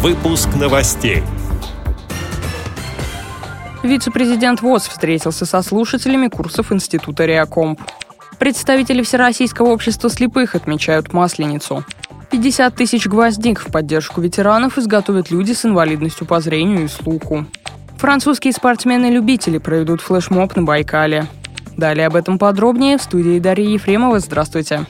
Выпуск новостей. Вице-президент ВОЗ встретился со слушателями курсов Института Реакомп. Представители Всероссийского общества слепых отмечают Масленицу. 50 тысяч гвоздик в поддержку ветеранов изготовят люди с инвалидностью по зрению и слуху. Французские спортсмены-любители проведут флешмоб на Байкале. Далее об этом подробнее в студии Дарьи Ефремова. Здравствуйте.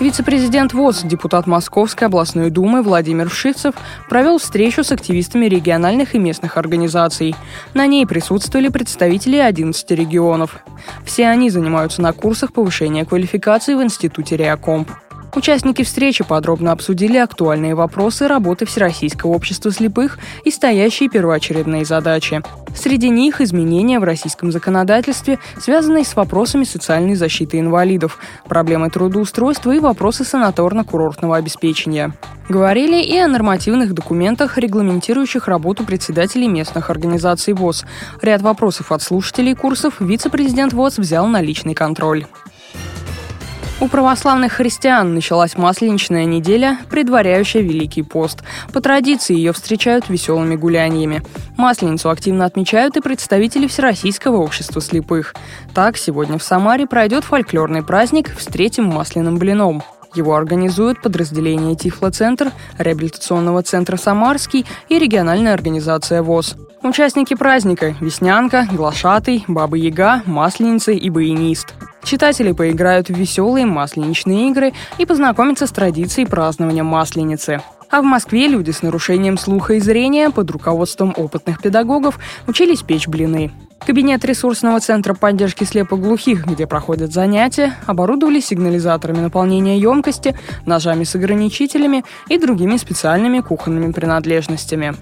Вице-президент ВОЗ, депутат Московской областной думы Владимир Вшивцев провел встречу с активистами региональных и местных организаций. На ней присутствовали представители 11 регионов. Все они занимаются на курсах повышения квалификации в Институте Реакомп. Участники встречи подробно обсудили актуальные вопросы работы Всероссийского общества слепых и стоящие первоочередные задачи. Среди них изменения в российском законодательстве, связанные с вопросами социальной защиты инвалидов, проблемы трудоустройства и вопросы санаторно-курортного обеспечения. Говорили и о нормативных документах, регламентирующих работу председателей местных организаций ВОЗ. Ряд вопросов от слушателей курсов вице-президент ВОЗ взял на личный контроль. У православных христиан началась масленичная неделя, предваряющая Великий пост. По традиции ее встречают веселыми гуляниями. Масленицу активно отмечают и представители Всероссийского общества слепых. Так, сегодня в Самаре пройдет фольклорный праздник «Встретим масляным блином». Его организуют подразделение Тифлоцентр, реабилитационного центра «Самарский» и региональная организация ВОЗ. Участники праздника – Веснянка, Глашатый, Баба Яга, Масленица и Баянист. Читатели поиграют в веселые масленичные игры и познакомятся с традицией празднования Масленицы. А в Москве люди с нарушением слуха и зрения под руководством опытных педагогов учились печь блины. Кабинет ресурсного центра поддержки слепоглухих, где проходят занятия, оборудовали сигнализаторами наполнения емкости, ножами с ограничителями и другими специальными кухонными принадлежностями.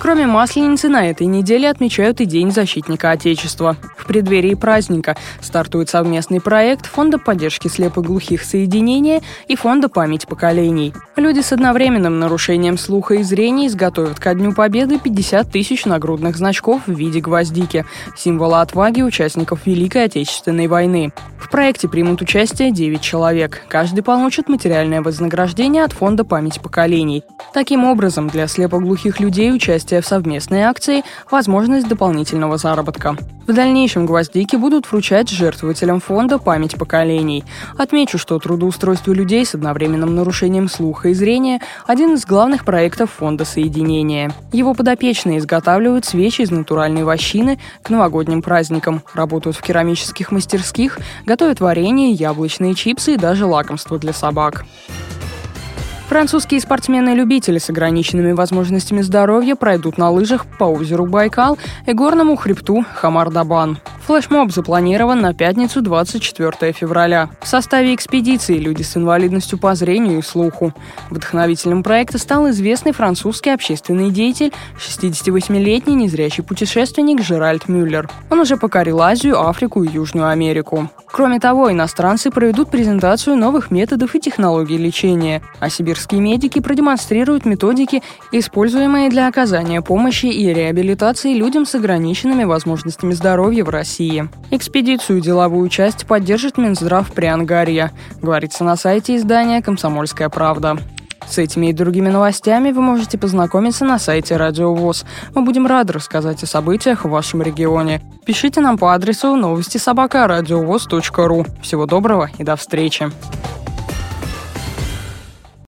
Кроме Масленицы, на этой неделе отмечают и День защитника Отечества. В преддверии праздника стартует совместный проект Фонда поддержки слепоглухих соединения и Фонда память поколений. Люди с одновременным нарушением слуха и зрения изготовят ко Дню Победы 50 тысяч нагрудных значков в виде гвоздики, символа отваги участников Великой Отечественной войны. В проекте примут участие 9 человек. Каждый получит материальное вознаграждение от Фонда память поколений. Таким образом, для слепоглухих людей участие участие в совместной акции возможность дополнительного заработка. В дальнейшем гвоздики будут вручать жертвователям фонда «Память поколений». Отмечу, что трудоустройство людей с одновременным нарушением слуха и зрения – один из главных проектов фонда соединения. Его подопечные изготавливают свечи из натуральной вощины к новогодним праздникам, работают в керамических мастерских, готовят варенье, яблочные чипсы и даже лакомства для собак. Французские спортсмены-любители с ограниченными возможностями здоровья пройдут на лыжах по озеру Байкал и горному хребту Хамар-Дабан. Флешмоб запланирован на пятницу 24 февраля. В составе экспедиции люди с инвалидностью по зрению и слуху. Вдохновителем проекта стал известный французский общественный деятель, 68-летний незрячий путешественник Жеральд Мюллер. Он уже покорил Азию, Африку и Южную Америку. Кроме того, иностранцы проведут презентацию новых методов и технологий лечения, а сибирские медики продемонстрируют методики, используемые для оказания помощи и реабилитации людям с ограниченными возможностями здоровья в. России. Экспедицию деловую часть поддержит Минздрав Приангарья, говорится на сайте издания «Комсомольская правда». С этими и другими новостями вы можете познакомиться на сайте Радио ВОЗ. Мы будем рады рассказать о событиях в вашем регионе. Пишите нам по адресу новости собака ру. Всего доброго и до встречи.